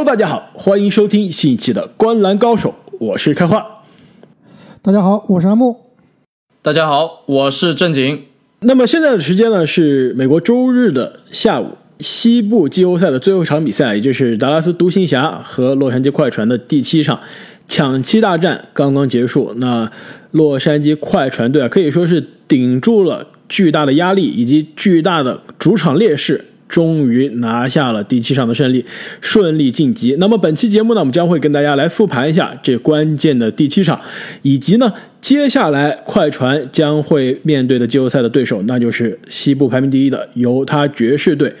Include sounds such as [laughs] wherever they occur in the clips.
Hello，大家好，欢迎收听新一期的《观篮高手》，我是开花。大家好，我是阿木。大家好，我是正经。那么现在的时间呢是美国周日的下午，西部季后赛的最后一场比赛，也就是达拉斯独行侠和洛杉矶快船的第七场抢七大战刚刚结束。那洛杉矶快船队啊，可以说是顶住了巨大的压力以及巨大的主场劣势。终于拿下了第七场的胜利，顺利晋级。那么本期节目呢，我们将会跟大家来复盘一下这关键的第七场，以及呢接下来快船将会面对的季后赛的对手，那就是西部排名第一的犹他爵士队。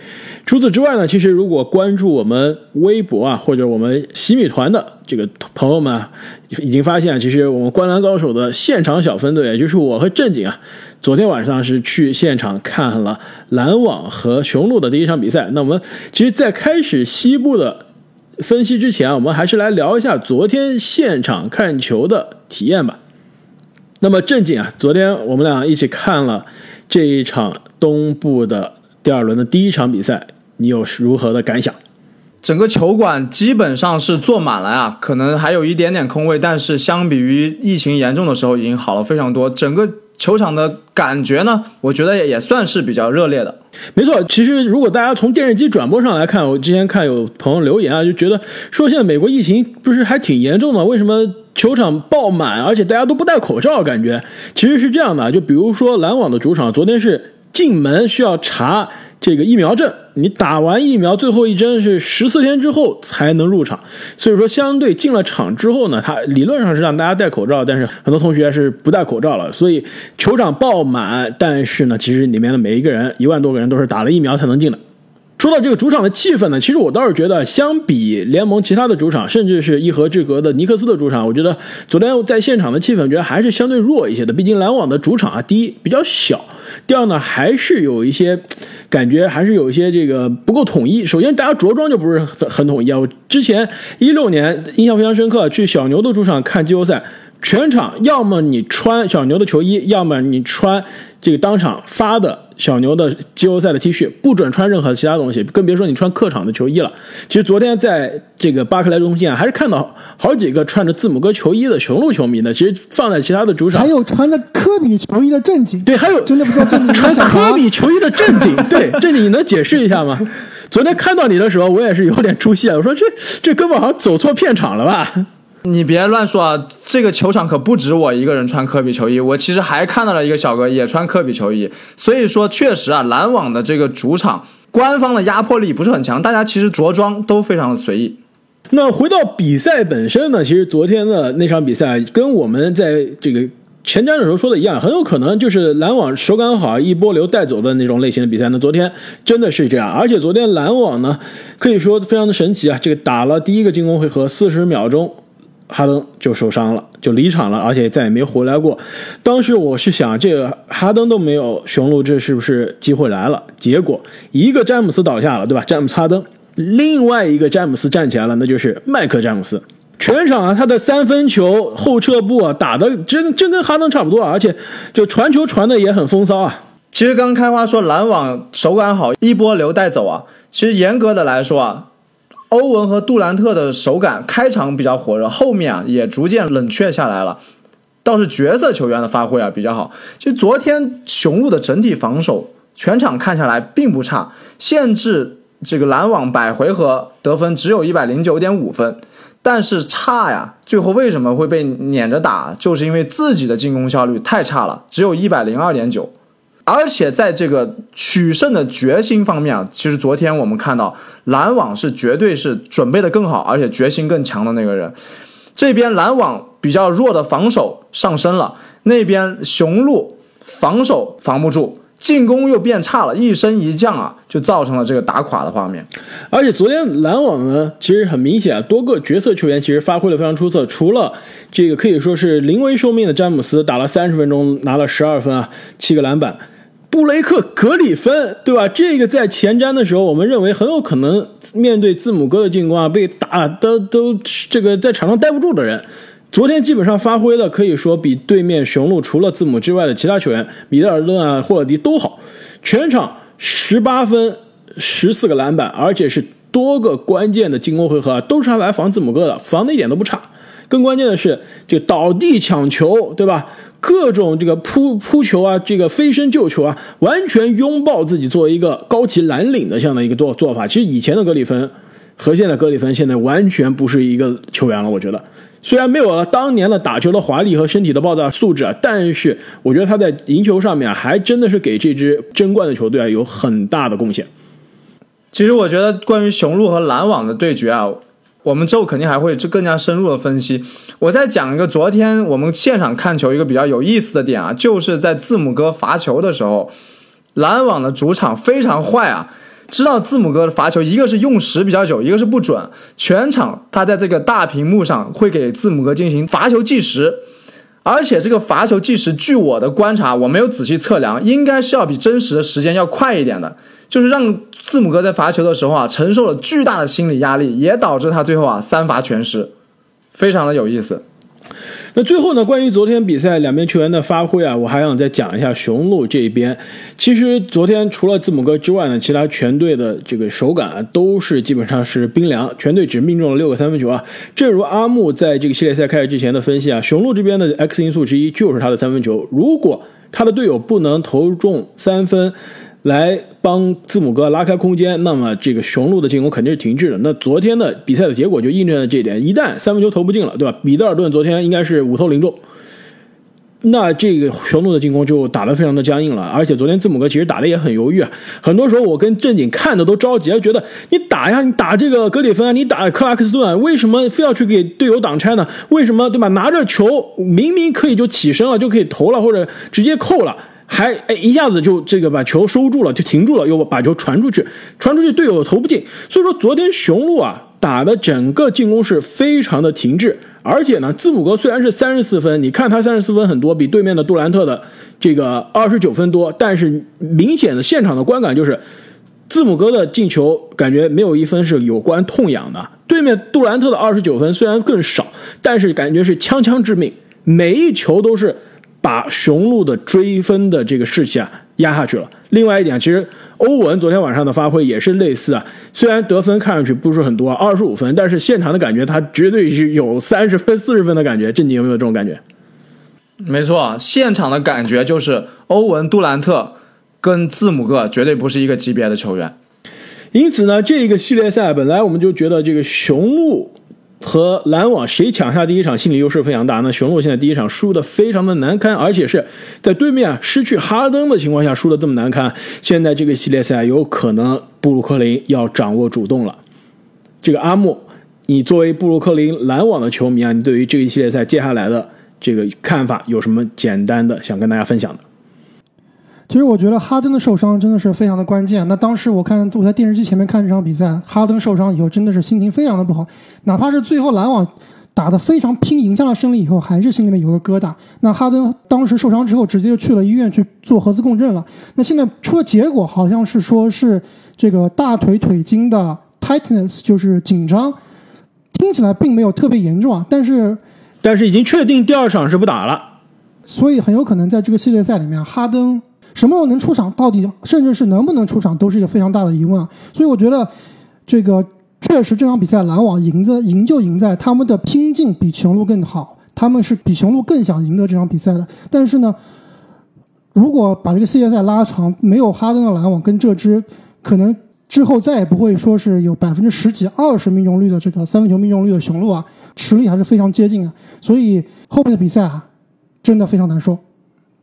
除此之外呢，其实如果关注我们微博啊，或者我们洗米团的这个朋友们啊，已经发现，其实我们观澜高手的现场小分队，也就是我和正经啊，昨天晚上是去现场看了篮网和雄鹿的第一场比赛。那我们其实，在开始西部的分析之前，我们还是来聊一下昨天现场看球的体验吧。那么正经啊，昨天我们俩一起看了这一场东部的第二轮的第一场比赛。你有如何的感想？整个球馆基本上是坐满了啊，可能还有一点点空位，但是相比于疫情严重的时候，已经好了非常多。整个球场的感觉呢，我觉得也也算是比较热烈的。没错，其实如果大家从电视机转播上来看，我之前看有朋友留言啊，就觉得说现在美国疫情不是还挺严重的，为什么球场爆满，而且大家都不戴口罩？感觉其实是这样的，就比如说篮网的主场，昨天是进门需要查。这个疫苗证，你打完疫苗最后一针是十四天之后才能入场，所以说相对进了场之后呢，它理论上是让大家戴口罩，但是很多同学是不戴口罩了，所以球场爆满，但是呢，其实里面的每一个人一万多个人都是打了疫苗才能进的。说到这个主场的气氛呢，其实我倒是觉得，相比联盟其他的主场，甚至是一河之隔的尼克斯的主场，我觉得昨天在现场的气氛，觉得还是相对弱一些的。毕竟篮网的主场啊，第一比较小，第二呢，还是有一些感觉，还是有一些这个不够统一。首先，大家着装就不是很很统一啊。我之前一六年印象非常深刻，去小牛的主场看季后赛。全场要么你穿小牛的球衣，要么你穿这个当场发的小牛的季后赛的 T 恤，不准穿任何其他东西，更别说你穿客场的球衣了。其实昨天在这个巴克莱中心啊，还是看到好几个穿着字母哥球衣的雄鹿球迷呢。其实放在其他的主场，还有穿着科比球衣的正经，对，还有真的不知道正经穿科比球衣的正经，对，正经你能解释一下吗？[laughs] 昨天看到你的时候，我也是有点出戏啊，我说这这哥们好像走错片场了吧？你别乱说啊！这个球场可不止我一个人穿科比球衣，我其实还看到了一个小哥也穿科比球衣。所以说，确实啊，篮网的这个主场官方的压迫力不是很强，大家其实着装都非常的随意。那回到比赛本身呢？其实昨天的那场比赛跟我们在这个前瞻的时候说的一样，很有可能就是篮网手感好，一波流带走的那种类型的比赛。那昨天真的是这样，而且昨天篮网呢，可以说非常的神奇啊！这个打了第一个进攻回合四十秒钟。哈登就受伤了，就离场了，而且再也没回来过。当时我是想，这个哈登都没有雄鹿，这是不是机会来了？结果一个詹姆斯倒下了，对吧？詹姆斯哈登，另外一个詹姆斯站起来了，那就是麦克詹姆斯。全场啊，他的三分球后撤步啊，打的真真跟哈登差不多啊，而且就传球传的也很风骚啊。其实刚开花说篮网手感好，一波流带走啊。其实严格的来说啊。欧文和杜兰特的手感开场比较火热，后面啊也逐渐冷却下来了。倒是角色球员的发挥啊比较好。其实昨天雄鹿的整体防守全场看下来并不差，限制这个篮网百回合得分只有一百零九点五分，但是差呀。最后为什么会被撵着打？就是因为自己的进攻效率太差了，只有一百零二点九。而且在这个取胜的决心方面啊，其实昨天我们看到篮网是绝对是准备的更好，而且决心更强的那个人。这边篮网比较弱的防守上升了，那边雄鹿防守防不住，进攻又变差了，一升一降啊，就造成了这个打垮的画面。而且昨天篮网呢，其实很明显啊，多个角色球员其实发挥的非常出色，除了这个可以说是临危受命的詹姆斯，打了三十分钟拿了十二分啊，七个篮板。布雷克·格里芬，对吧？这个在前瞻的时候，我们认为很有可能面对字母哥的进攻啊，被打的都这个在场上待不住的人，昨天基本上发挥的可以说比对面雄鹿除了字母之外的其他球员，米德尔顿啊、霍勒迪都好，全场十八分、十四个篮板，而且是多个关键的进攻回合，都是他来防字母哥的，防的一点都不差。更关键的是，就倒地抢球，对吧？各种这个扑扑球啊，这个飞身救球啊，完全拥抱自己作为一个高级蓝领的这样的一个做做法。其实以前的格里芬和现在格里芬现在完全不是一个球员了，我觉得。虽然没有了当年的打球的华丽和身体的爆炸素质啊，但是我觉得他在赢球上面还真的是给这支争冠的球队啊有很大的贡献。其实我觉得关于雄鹿和篮网的对决啊，我们之后肯定还会这更加深入的分析。我再讲一个昨天我们现场看球一个比较有意思的点啊，就是在字母哥罚球的时候，篮网的主场非常坏啊。知道字母哥的罚球，一个是用时比较久，一个是不准。全场他在这个大屏幕上会给字母哥进行罚球计时，而且这个罚球计时，据我的观察，我没有仔细测量，应该是要比真实的时间要快一点的。就是让字母哥在罚球的时候啊，承受了巨大的心理压力，也导致他最后啊三罚全失，非常的有意思。那最后呢，关于昨天比赛两边球员的发挥啊，我还想再讲一下雄鹿这一边。其实昨天除了字母哥之外呢，其他全队的这个手感啊都是基本上是冰凉，全队只命中了六个三分球啊。正如阿木在这个系列赛开始之前的分析啊，雄鹿这边的 X 因素之一就是他的三分球，如果他的队友不能投中三分。来帮字母哥拉开空间，那么这个雄鹿的进攻肯定是停滞的。那昨天的比赛的结果就印证了这一点。一旦三分球投不进了，对吧？比德尔顿昨天应该是五投零中，那这个雄鹿的进攻就打得非常的僵硬了。而且昨天字母哥其实打的也很犹豫啊。很多时候我跟正经看的都着急，觉得你打呀，你打这个格里芬啊，你打克拉克斯顿，为什么非要去给队友挡拆呢？为什么对吧？拿着球明明可以就起身了，就可以投了，或者直接扣了。还哎，一下子就这个把球收住了，就停住了，又把球传出去，传出去队友投不进。所以说昨天雄鹿啊打的整个进攻是非常的停滞，而且呢，字母哥虽然是三十四分，你看他三十四分很多，比对面的杜兰特的这个二十九分多，但是明显的现场的观感就是字母哥的进球感觉没有一分是有关痛痒的。对面杜兰特的二十九分虽然更少，但是感觉是枪枪致命，每一球都是。把雄鹿的追分的这个士气啊压下去了。另外一点，其实欧文昨天晚上的发挥也是类似啊，虽然得分看上去不是很多，二十五分，但是现场的感觉他绝对是有三十分、四十分的感觉。正经有没有这种感觉？没错，现场的感觉就是欧文、杜兰特跟字母哥绝对不是一个级别的球员。因此呢，这个系列赛本来我们就觉得这个雄鹿。和篮网谁抢下第一场，心理优势非常大。那雄鹿现在第一场输的非常的难堪，而且是在对面失去哈登的情况下输的这么难堪。现在这个系列赛有可能布鲁克林要掌握主动了。这个阿木，你作为布鲁克林篮网的球迷啊，你对于这个系列赛接下来的这个看法有什么简单的想跟大家分享的？其实我觉得哈登的受伤真的是非常的关键。那当时我看我在电视机前面看这场比赛，哈登受伤以后真的是心情非常的不好。哪怕是最后篮网打得非常拼，赢下了胜利以后，还是心里面有个疙瘩。那哈登当时受伤之后，直接就去了医院去做核磁共振了。那现在出了结果，好像是说是这个大腿腿筋的 tightness，就是紧张，听起来并没有特别严重啊。但是，但是已经确定第二场是不打了，所以很有可能在这个系列赛里面，哈登。什么时候能出场？到底甚至是能不能出场，都是一个非常大的疑问啊！所以我觉得，这个确实这场比赛篮网赢的赢就赢在他们的拼劲比雄鹿更好，他们是比雄鹿更想赢得这场比赛的。但是呢，如果把这个系列赛拉长，没有哈登的篮网跟这支可能之后再也不会说是有百分之十几、二十命中率的这个三分球命中率的雄鹿啊，实力还是非常接近的。所以后面的比赛啊，真的非常难说。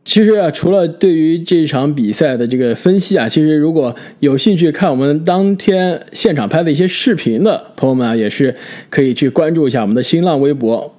其实啊，除了对于这场比赛的这个分析啊，其实如果有兴趣看我们当天现场拍的一些视频的朋友们啊，也是可以去关注一下我们的新浪微博。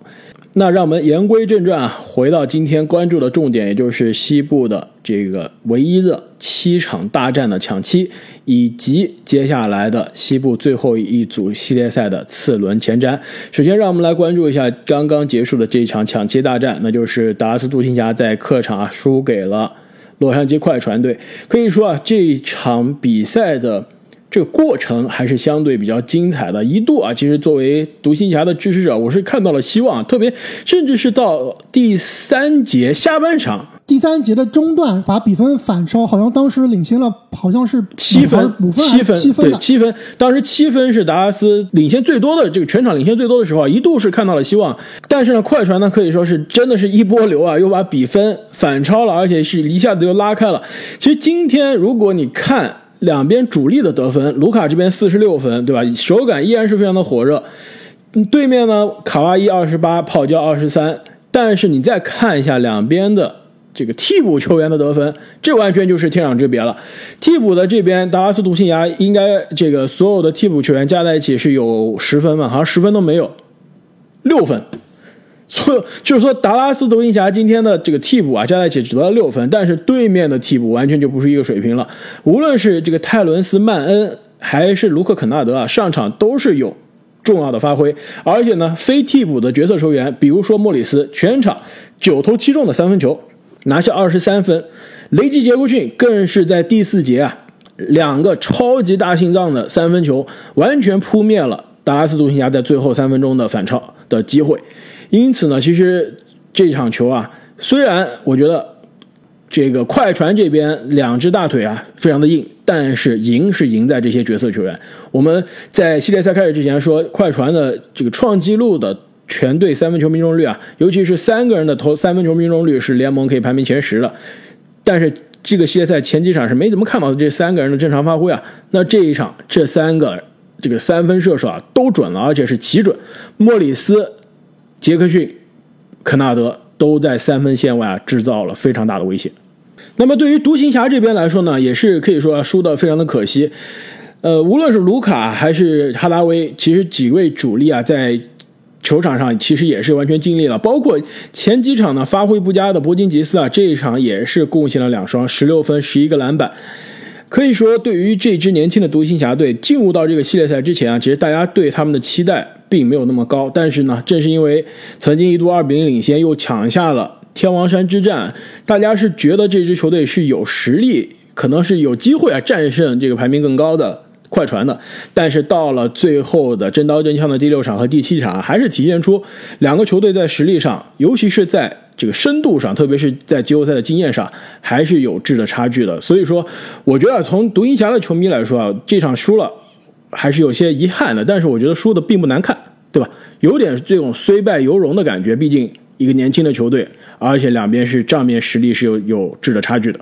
那让我们言归正传啊，回到今天关注的重点，也就是西部的这个唯一的七场大战的抢七，以及接下来的西部最后一组系列赛的次轮前瞻。首先，让我们来关注一下刚刚结束的这一场抢七大战，那就是达拉斯独行侠在客场啊输给了洛杉矶快船队。可以说啊，这场比赛的。这个过程还是相对比较精彩的，一度啊，其实作为独行侠的支持者，我是看到了希望，特别甚至是到第三节下半场，第三节的中段把比分反超，好像当时领先了，好像是七分，五分，七分，七分对，七分。当时七分是达拉斯领先最多的，这个全场领先最多的时候啊，一度是看到了希望。但是呢，快船呢可以说是真的是一波流啊，又把比分反超了，而且是一下子又拉开了。其实今天如果你看两边主力的得分，卢卡这边四十六分，对吧？手感依然是非常的火热。对面呢，卡哇伊二十八，泡椒二十三。但是你再看一下两边的。这个替补球员的得分，这完全就是天壤之别了。替补的这边，达拉斯独行侠应该这个所有的替补球员加在一起是有十分嘛？好像十分都没有，六分。所 [laughs] 就是说，达拉斯独行侠今天的这个替补啊，加在一起只得了六分，但是对面的替补完全就不是一个水平了。无论是这个泰伦斯曼恩还是卢克肯纳德啊，上场都是有重要的发挥，而且呢，非替补的角色球员，比如说莫里斯，全场九投七中的三分球。拿下二十三分，雷吉杰克逊更是在第四节啊，两个超级大心脏的三分球，完全扑灭了达拉斯独行侠在最后三分钟的反超的机会。因此呢，其实这场球啊，虽然我觉得这个快船这边两只大腿啊非常的硬，但是赢是赢在这些角色球员。我们在系列赛开始之前说，快船的这个创纪录的。全队三分球命中率啊，尤其是三个人的投三分球命中率是联盟可以排名前十的。但是这个系列赛前几场是没怎么看到这三个人的正常发挥啊。那这一场这三个这个三分射手啊都准了，而且是奇准。莫里斯、杰克逊、肯纳德都在三分线外啊制造了非常大的威胁。那么对于独行侠这边来说呢，也是可以说输的非常的可惜。呃，无论是卢卡还是哈达威，其实几位主力啊在。球场上其实也是完全尽力了，包括前几场呢发挥不佳的博金吉斯啊，这一场也是贡献了两双，十六分，十一个篮板。可以说，对于这支年轻的独行侠队进入到这个系列赛之前啊，其实大家对他们的期待并没有那么高。但是呢，正是因为曾经一度二比零领先，又抢下了天王山之战，大家是觉得这支球队是有实力，可能是有机会啊战胜这个排名更高的。快船的，但是到了最后的真刀真枪的第六场和第七场，还是体现出两个球队在实力上，尤其是在这个深度上，特别是在季后赛的经验上，还是有质的差距的。所以说，我觉得从独行侠的球迷来说啊，这场输了还是有些遗憾的。但是我觉得输的并不难看，对吧？有点这种虽败犹荣的感觉。毕竟一个年轻的球队，而且两边是账面实力是有有质的差距的。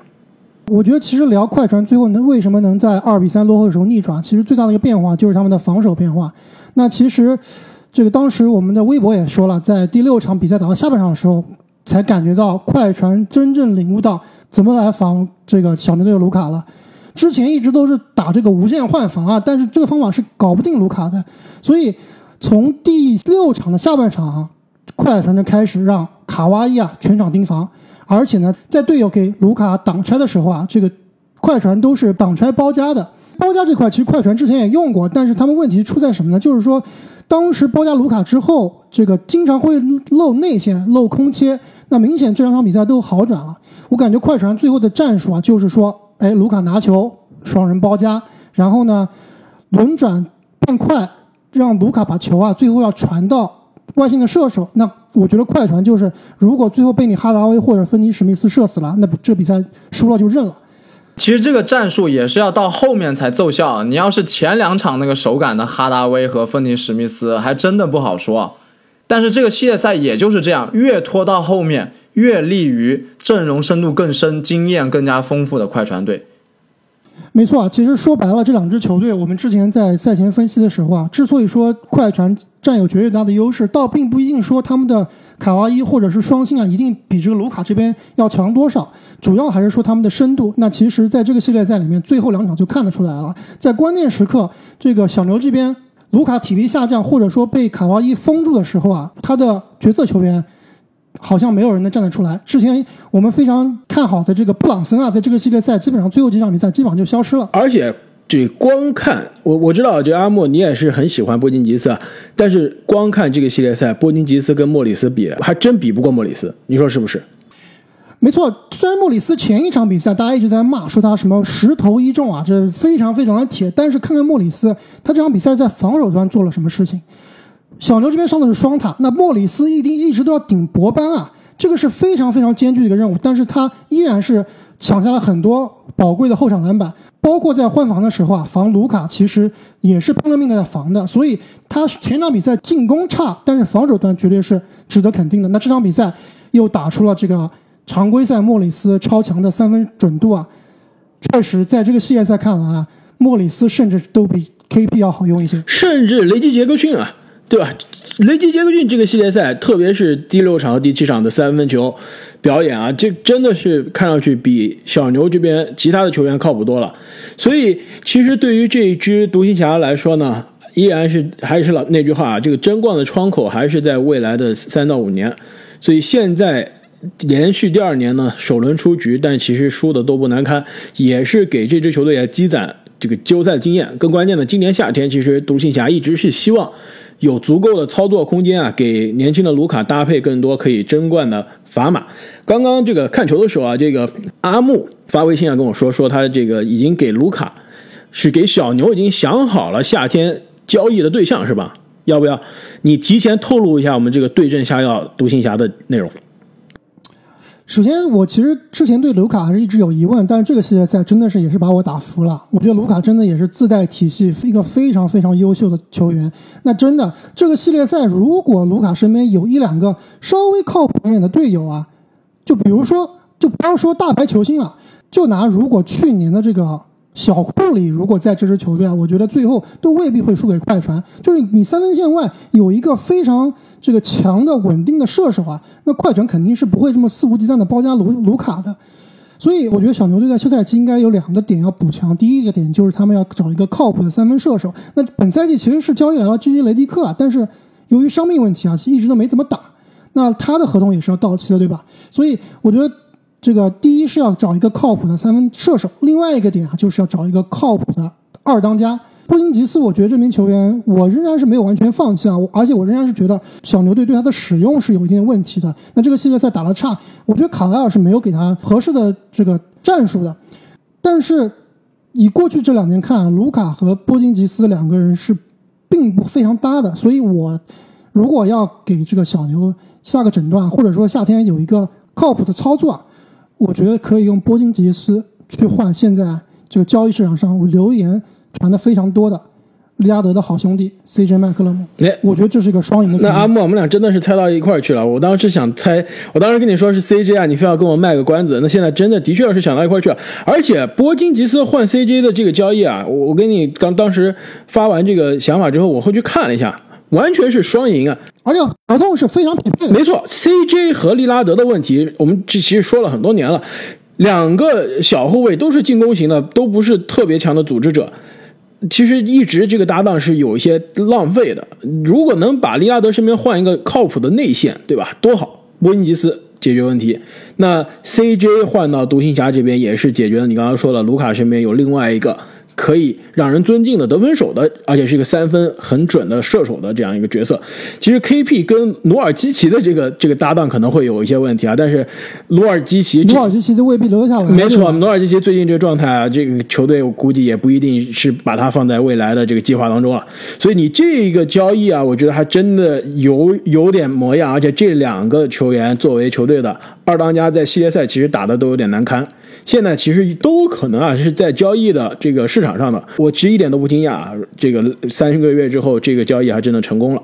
我觉得其实聊快船最后能为什么能在二比三落后的时候逆转，其实最大的一个变化就是他们的防守变化。那其实这个当时我们的微博也说了，在第六场比赛打到下半场的时候，才感觉到快船真正领悟到怎么来防这个小牛队的卢卡了。之前一直都是打这个无限换防啊，但是这个方法是搞不定卢卡的。所以从第六场的下半场，快船就开始让卡哇伊啊全场盯防。而且呢，在队友给卢卡挡拆的时候啊，这个快船都是挡拆包夹的。包夹这块其实快船之前也用过，但是他们问题出在什么呢？就是说，当时包夹卢卡之后，这个经常会漏内线、漏空切。那明显这两场比赛都好转了。我感觉快船最后的战术啊，就是说，哎，卢卡拿球双人包夹，然后呢轮转变快，让卢卡把球啊最后要传到外线的射手。那我觉得快船就是，如果最后被你哈达威或者芬尼史密斯射死了，那这比赛输了就认了。其实这个战术也是要到后面才奏效。你要是前两场那个手感的哈达威和芬尼史密斯，还真的不好说。但是这个系列赛也就是这样，越拖到后面，越利于阵容深度更深、经验更加丰富的快船队。没错啊，其实说白了，这两支球队，我们之前在赛前分析的时候啊，之所以说快船占有绝对大的优势，倒并不一定说他们的卡哇伊或者是双星啊，一定比这个卢卡这边要强多少，主要还是说他们的深度。那其实，在这个系列赛里面，最后两场就看得出来了，在关键时刻，这个小牛这边卢卡体力下降，或者说被卡哇伊封住的时候啊，他的角色球员。好像没有人能站得出来。之前我们非常看好的这个布朗森啊，在这个系列赛基本上最后几场比赛基本上就消失了。而且这光看我我知道，这阿莫你也是很喜欢波金吉斯啊，但是光看这个系列赛，波金吉斯跟莫里斯比，还真比不过莫里斯，你说是不是？没错，虽然莫里斯前一场比赛大家一直在骂，说他什么十投一中啊，这非常非常的铁，但是看看莫里斯，他这场比赛在防守端做了什么事情？小牛这边上的是双塔，那莫里斯一定一直都要顶博班啊。这个是非常非常艰巨的一个任务，但是他依然是抢下了很多宝贵的后场篮板，包括在换防的时候啊，防卢卡其实也是拼了命的在防的，所以他前场比赛进攻差，但是防守端绝对是值得肯定的。那这场比赛又打出了这个常规赛莫里斯超强的三分准度啊，确实在这个系列赛看来啊，莫里斯甚至都比 KP 要好用一些。甚至雷吉杰克逊啊，对吧？雷吉杰克逊这个系列赛，特别是第六场和第七场的三分球表演啊，这真的是看上去比小牛这边其他的球员靠谱多了。所以，其实对于这一支独行侠来说呢，依然是还是老那句话啊，这个争冠的窗口还是在未来的三到五年。所以现在连续第二年呢，首轮出局，但其实输的都不难堪，也是给这支球队也积攒这个季后赛经验。更关键的，今年夏天其实独行侠一直是希望。有足够的操作空间啊，给年轻的卢卡搭配更多可以争冠的砝码。刚刚这个看球的时候啊，这个阿木发微信啊跟我说，说他这个已经给卢卡是给小牛已经想好了夏天交易的对象是吧？要不要你提前透露一下我们这个对症下药独行侠的内容？首先，我其实之前对卢卡还是一直有疑问，但是这个系列赛真的是也是把我打服了。我觉得卢卡真的也是自带体系，一个非常非常优秀的球员。那真的这个系列赛，如果卢卡身边有一两个稍微靠谱一点的队友啊，就比如说，就不要说大牌球星了，就拿如果去年的这个小库里，如果在这支球队啊，我觉得最后都未必会输给快船。就是你三分线外有一个非常。这个强的稳定的射手啊，那快船肯定是不会这么肆无忌惮的包夹卢卢卡的，所以我觉得小牛队在休赛期应该有两个点要补强。第一个点就是他们要找一个靠谱的三分射手。那本赛季其实是交易来了 J.J. 雷迪克啊，但是由于伤病问题啊，一直都没怎么打。那他的合同也是要到期的，对吧？所以我觉得这个第一是要找一个靠谱的三分射手，另外一个点啊就是要找一个靠谱的二当家。波金吉斯，我觉得这名球员，我仍然是没有完全放弃啊，我而且我仍然是觉得小牛队对他的使用是有一定问题的。那这个系列赛打得差，我觉得卡莱尔是没有给他合适的这个战术的。但是以过去这两年看，卢卡和波金吉斯两个人是并不非常搭的，所以我如果要给这个小牛下个诊断，或者说夏天有一个靠谱的操作，我觉得可以用波金吉斯去换现在这个交易市场上留言。传的非常多的，利拉德的好兄弟 CJ 麦克勒姆，哎，我觉得这是一个双赢的。那阿木，我们俩真的是猜到一块儿去了。我当时想猜，我当时跟你说是 CJ 啊，你非要跟我卖个关子。那现在真的的确是想到一块儿去了。而且波金吉斯换 CJ 的这个交易啊，我我跟你刚当时发完这个想法之后，我会去看了一下，完全是双赢啊。而且合同是非常匹配的。没错，CJ 和利拉德的问题，我们这其实说了很多年了，两个小后卫都是进攻型的，都不是特别强的组织者。其实一直这个搭档是有一些浪费的。如果能把利拉德身边换一个靠谱的内线，对吧？多好！波金吉斯解决问题，那 CJ 换到独行侠这边也是解决了。你刚刚说的，卢卡身边有另外一个。可以让人尊敬的得分手的，而且是一个三分很准的射手的这样一个角色。其实 KP 跟努尔基奇的这个这个搭档可能会有一些问题啊，但是努尔基奇，努尔基奇都未必留得下来。没错，努尔基奇最近这个状态啊，这个球队我估计也不一定是把他放在未来的这个计划当中了。所以你这个交易啊，我觉得还真的有有点模样，而且这两个球员作为球队的二当家，在系列赛其实打的都有点难堪。现在其实都可能啊，是在交易的这个市场上的，我其实一点都不惊讶啊。这个三个月之后，这个交易还真的成功了。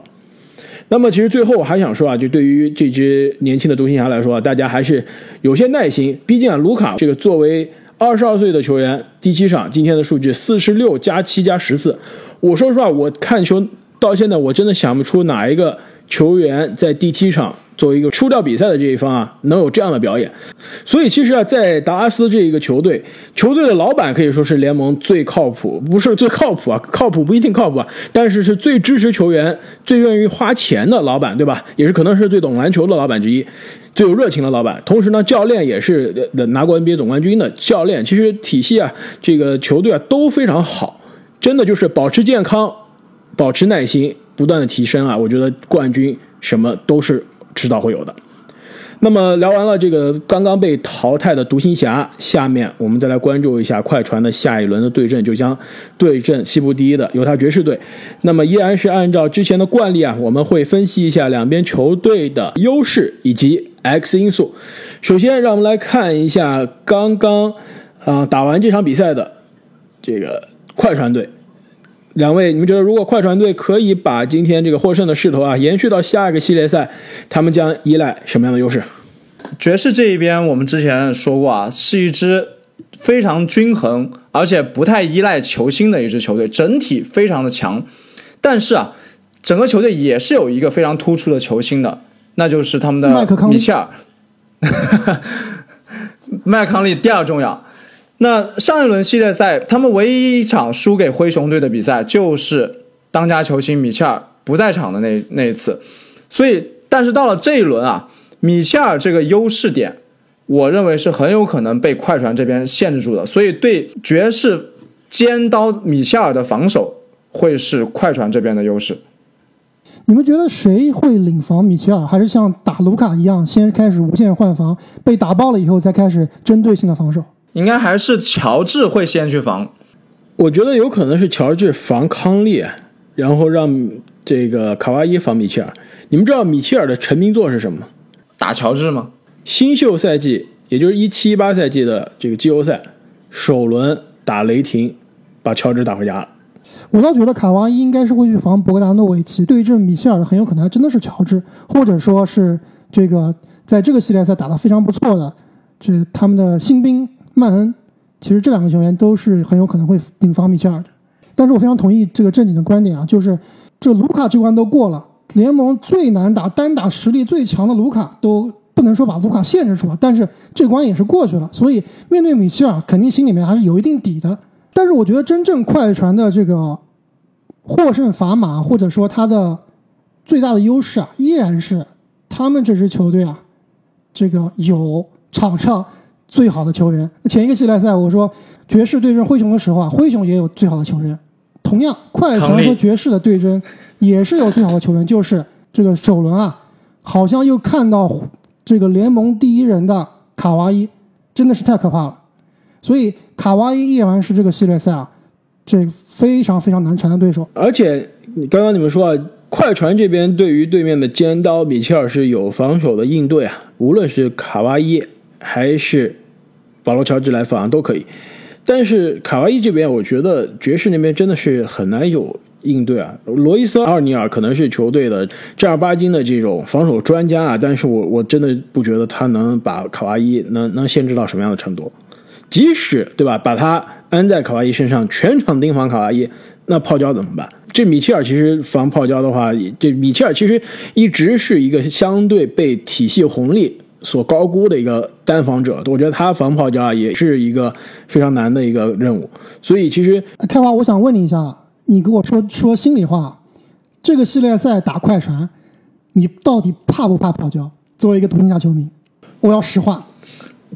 那么，其实最后我还想说啊，就对于这支年轻的独行侠来说啊，大家还是有些耐心。毕竟啊，卢卡这个作为二十二岁的球员，第七场今天的数据四十六加七加十四。我说实话，我看球到现在，我真的想不出哪一个球员在第七场。作为一个输掉比赛的这一方啊，能有这样的表演，所以其实啊，在达拉斯这一个球队，球队的老板可以说是联盟最靠谱，不是最靠谱啊，靠谱不一定靠谱啊，但是是最支持球员、最愿意花钱的老板，对吧？也是可能是最懂篮球的老板之一，最有热情的老板。同时呢，教练也是拿过 NBA 总冠军的教练。其实体系啊，这个球队啊都非常好，真的就是保持健康，保持耐心，不断的提升啊，我觉得冠军什么都是。迟早会有的。那么聊完了这个刚刚被淘汰的独行侠，下面我们再来关注一下快船的下一轮的对阵，就将对阵西部第一的犹他爵士队。那么依然是按照之前的惯例啊，我们会分析一下两边球队的优势以及 X 因素。首先，让我们来看一下刚刚啊打完这场比赛的这个快船队。两位，你们觉得如果快船队可以把今天这个获胜的势头啊延续到下一个系列赛，他们将依赖什么样的优势？爵士这一边，我们之前说过啊，是一支非常均衡，而且不太依赖球星的一支球队，整体非常的强。但是啊，整个球队也是有一个非常突出的球星的，那就是他们的麦克康利米切尔。[laughs] 麦康利第二重要。那上一轮系列赛，他们唯一一场输给灰熊队的比赛，就是当家球星米切尔不在场的那那一次。所以，但是到了这一轮啊，米切尔这个优势点，我认为是很有可能被快船这边限制住的。所以，对爵士尖刀米切尔的防守，会是快船这边的优势。你们觉得谁会领防米切尔，还是像打卢卡一样，先开始无限换防，被打爆了以后再开始针对性的防守？应该还是乔治会先去防。我觉得有可能是乔治防康利，然后让这个卡哇伊防米切尔。你们知道米切尔的成名作是什么吗？打乔治吗？新秀赛季，也就是一七一八赛季的这个季后赛首轮打雷霆，把乔治打回家了。我倒觉得卡哇伊应该是会去防博格达诺维奇，对阵米切尔的很有可能还真的是乔治，或者说是这个在这个系列赛打得非常不错的这他们的新兵曼恩。其实这两个球员都是很有可能会顶防米切尔的。但是我非常同意这个正经的观点啊，就是这卢卡这关都过了，联盟最难打、单打实力最强的卢卡都不能说把卢卡限制住了，但是这关也是过去了。所以面对米切尔，肯定心里面还是有一定底的。但是我觉得真正快船的这个获胜砝码，或者说他的最大的优势啊，依然是他们这支球队啊，这个有场上最好的球员。前一个系列赛我说爵士对阵灰熊的时候啊，灰熊也有最好的球员。同样，快船和爵士的对阵也是有最好的球员，就是这个首轮啊，好像又看到这个联盟第一人的卡哇伊，真的是太可怕了。所以卡哇伊依然是这个系列赛啊，这非常非常难缠的对手。而且你刚刚你们说啊，快船这边对于对面的尖刀米切尔是有防守的应对啊，无论是卡哇伊还是保罗乔治来防都可以。但是卡哇伊这边，我觉得爵士那边真的是很难有应对啊。罗伊斯·奥尼尔可能是球队的正儿八经的这种防守专家啊，但是我我真的不觉得他能把卡哇伊能能限制到什么样的程度。即使对吧，把他安在卡哇伊身上，全场盯防卡哇伊，那泡椒怎么办？这米切尔其实防泡椒的话，这米切尔其实一直是一个相对被体系红利所高估的一个单防者，我觉得他防泡椒啊也是一个非常难的一个任务。所以其实开华，我想问你一下，你给我说说心里话，这个系列赛打快船，你到底怕不怕泡椒？作为一个独行侠球迷，我要实话。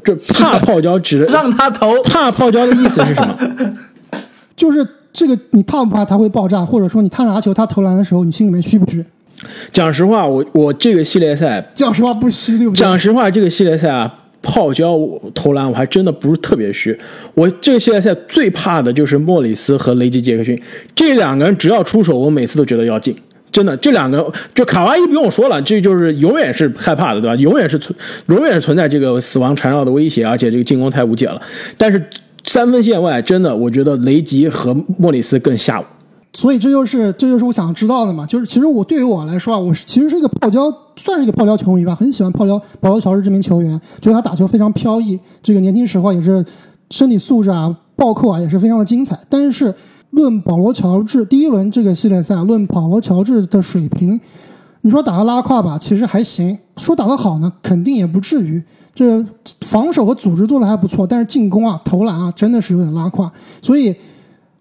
这怕泡椒指的让他投怕泡椒的意思是什么？[laughs] 就是这个，你怕不怕他会爆炸？或者说你他拿球他投篮的时候，你心里面虚不虚？讲实话，我我这个系列赛讲实话不虚，对不对？讲实话，这个系列赛啊，泡椒投篮我还真的不是特别虚。我这个系列赛最怕的就是莫里斯和雷吉杰克逊这两个人，只要出手，我每次都觉得要进。真的，这两个就卡哇伊不用说了，这就是永远是害怕的，对吧？永远是存，永远是存在这个死亡缠绕的威胁，而且这个进攻太无解了。但是三分线外，真的，我觉得雷吉和莫里斯更吓我。所以这就是这就是我想知道的嘛，就是其实我对于我来说啊，我是其实是一个泡椒，算是一个泡椒球迷吧，很喜欢泡椒保罗乔治这名球员，觉得他打球非常飘逸，这个年轻时候也是身体素质啊、暴扣啊也是非常的精彩。但是论保罗乔治第一轮这个系列赛，论保罗乔治的水平，你说打个拉胯吧，其实还行；说打得好呢，肯定也不至于。这防守和组织做的还不错，但是进攻啊、投篮啊，真的是有点拉胯。所以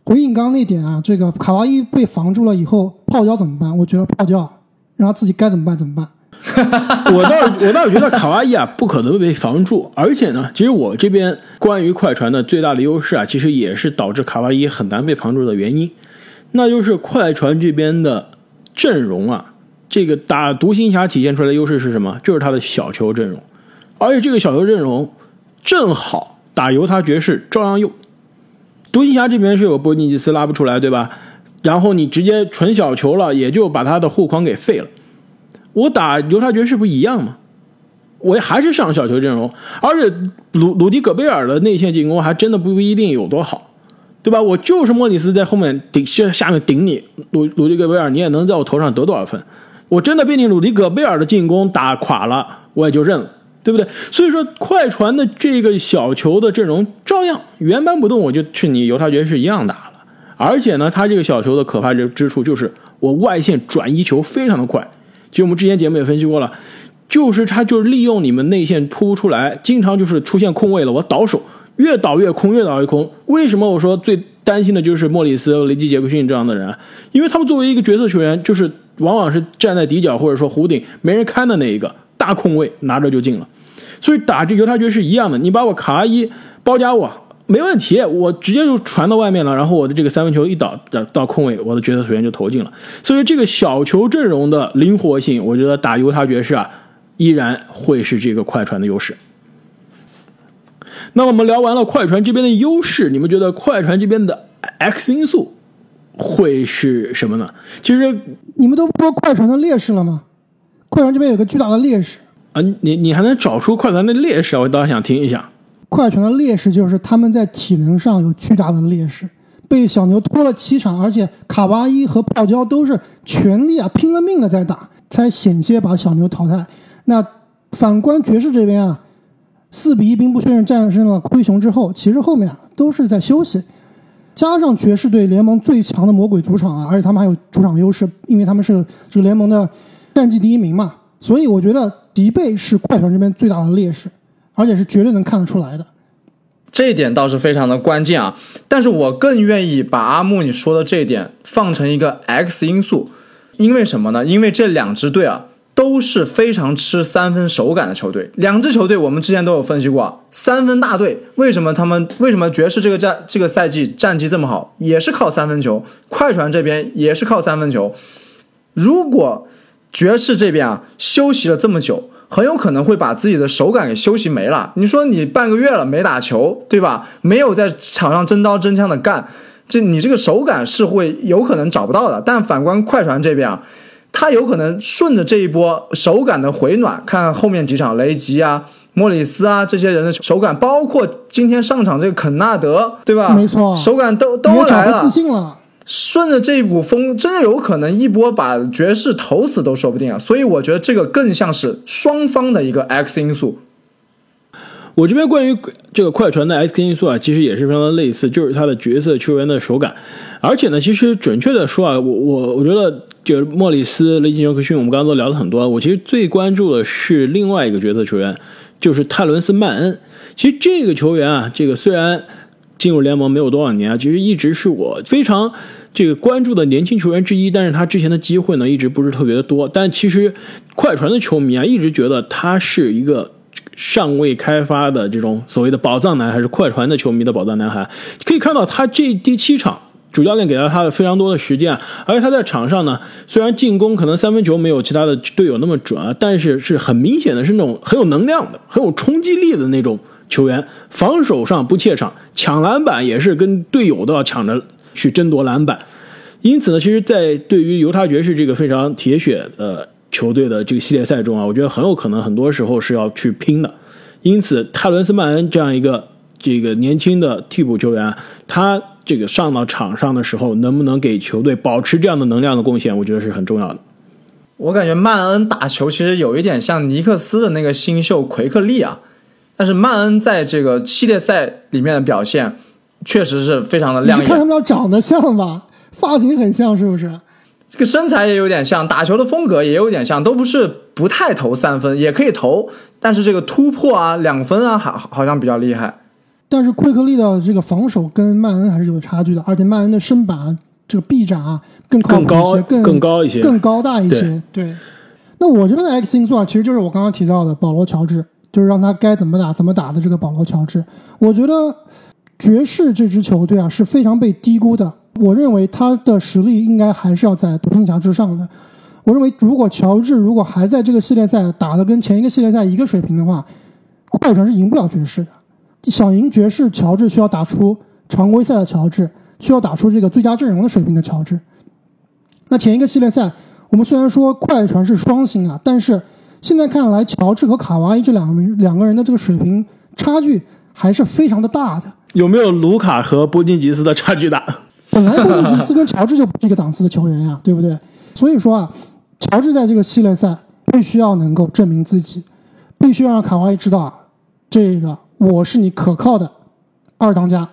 回应刚那点啊，这个卡哇伊被防住了以后，泡椒怎么办？我觉得泡椒让他自己该怎么办怎么办。[laughs] 我倒我倒觉得卡哇伊啊不可能被防住，而且呢，其实我这边关于快船的最大的优势啊，其实也是导致卡哇伊很难被防住的原因，那就是快船这边的阵容啊，这个打独行侠体现出来的优势是什么？就是他的小球阵容，而且这个小球阵容正好打犹他爵士照样用。独行侠这边是有波尼吉斯拉不出来，对吧？然后你直接纯小球了，也就把他的护框给废了。我打犹他爵士不一样吗？我还是上小球阵容，而且鲁鲁迪戈贝尔的内线进攻还真的不一定有多好，对吧？我就是莫里斯在后面顶，下下面顶你，鲁鲁迪戈贝尔，你也能在我头上得多少分？我真的被你鲁迪戈贝尔的进攻打垮了，我也就认了，对不对？所以说，快船的这个小球的阵容照样原搬不动，我就去你犹他爵士一样打了。而且呢，他这个小球的可怕之之处就是我外线转移球非常的快。其实我们之前节目也分析过了，就是他就是利用你们内线扑不出来，经常就是出现空位了，我倒手越倒越空，越倒越空。为什么我说最担心的就是莫里斯、雷吉杰克逊这样的人？因为他们作为一个角色球员，就是往往是站在底角或者说弧顶没人看的那一个大空位拿着就进了。所以打这犹他爵士一样的，你把我卡伊包夹我。没问题，我直接就传到外面了，然后我的这个三分球一倒到空位，我的角色球员就投进了。所以这个小球阵容的灵活性，我觉得打犹他爵士啊，依然会是这个快船的优势。那我们聊完了快船这边的优势，你们觉得快船这边的 X 因素会是什么呢？其实你们都不说快船的劣势了吗？快船这边有个巨大的劣势啊，你你还能找出快船的劣势？我倒想听一下。快船的劣势就是他们在体能上有巨大的劣势，被小牛拖了七场，而且卡哇伊和泡椒都是全力啊拼了命的在打，才险些把小牛淘汰。那反观爵士这边啊，四比一兵不血刃战胜了灰熊之后，其实后面啊都是在休息，加上爵士队联盟最强的魔鬼主场啊，而且他们还有主场优势，因为他们是这个联盟的战绩第一名嘛，所以我觉得迪贝是快船这边最大的劣势。而且是绝对能看得出来的，这一点倒是非常的关键啊！但是我更愿意把阿木你说的这一点放成一个 X 因素，因为什么呢？因为这两支队啊都是非常吃三分手感的球队，两支球队我们之前都有分析过，三分大队为什么他们为什么爵士这个战这个赛季战绩这么好，也是靠三分球，快船这边也是靠三分球。如果爵士这边啊休息了这么久。很有可能会把自己的手感给休息没了。你说你半个月了没打球，对吧？没有在场上真刀真枪的干，这你这个手感是会有可能找不到的。但反观快船这边啊，他有可能顺着这一波手感的回暖，看后面几场雷吉啊、莫里斯啊这些人的手感，包括今天上场这个肯纳德，对吧？没错，手感都都来了，自信了。顺着这一股风，真的有可能一波把爵士投死都说不定啊！所以我觉得这个更像是双方的一个 X 因素。我这边关于这个快船的 X 因素啊，其实也是非常的类似，就是他的角色球员的手感。而且呢，其实准确的说啊，我我我觉得就是莫里斯、雷吉·约克逊，我们刚刚都聊了很多。我其实最关注的是另外一个角色球员，就是泰伦斯·曼恩。其实这个球员啊，这个虽然。进入联盟没有多少年啊，其实一直是我非常这个关注的年轻球员之一。但是他之前的机会呢，一直不是特别的多。但其实快船的球迷啊，一直觉得他是一个尚未开发的这种所谓的宝藏男孩，是快船的球迷的宝藏男孩。可以看到他这第七场，主教练给了他非常多的时间，而且他在场上呢，虽然进攻可能三分球没有其他的队友那么准啊，但是是很明显的是那种很有能量的、很有冲击力的那种。球员防守上不怯场，抢篮板也是跟队友都要抢着去争夺篮板。因此呢，其实，在对于犹他爵士这个非常铁血的球队的这个系列赛中啊，我觉得很有可能很多时候是要去拼的。因此，泰伦斯曼恩这样一个这个年轻的替补球员，他这个上到场上的时候，能不能给球队保持这样的能量的贡献，我觉得是很重要的。我感觉曼恩打球其实有一点像尼克斯的那个新秀奎克利啊。但是曼恩在这个系列赛里面的表现，确实是非常的亮眼。看他们俩长得像吧，发型很像，是不是？这个身材也有点像，打球的风格也有点像，都不是不太投三分，也可以投，但是这个突破啊、两分啊，好好像比较厉害。但是奎克利的这个防守跟曼恩还是有差距的，而且曼恩的身板、这个臂展啊更更高、更更高一些、更高大一些。对。那我这边的 X 因素啊，其实就是我刚刚提到的保罗乔治。就是让他该怎么打怎么打的这个保罗乔治，我觉得爵士这支球队啊是非常被低估的。我认为他的实力应该还是要在独行侠之上的。我认为如果乔治如果还在这个系列赛打的跟前一个系列赛一个水平的话，快船是赢不了爵士的。想赢爵士，乔治需要打出常规赛的乔治，需要打出这个最佳阵容的水平的乔治。那前一个系列赛，我们虽然说快船是双星啊，但是。现在看来，乔治和卡哇伊这两个人两个人的这个水平差距还是非常的大的。有没有卢卡和波金吉斯的差距大？本来波金吉斯跟乔治就不是一个档次的球员呀，对不对？所以说啊，乔治在这个系列赛必须要能够证明自己，必须要让卡哇伊知道啊，这个我是你可靠的二当家。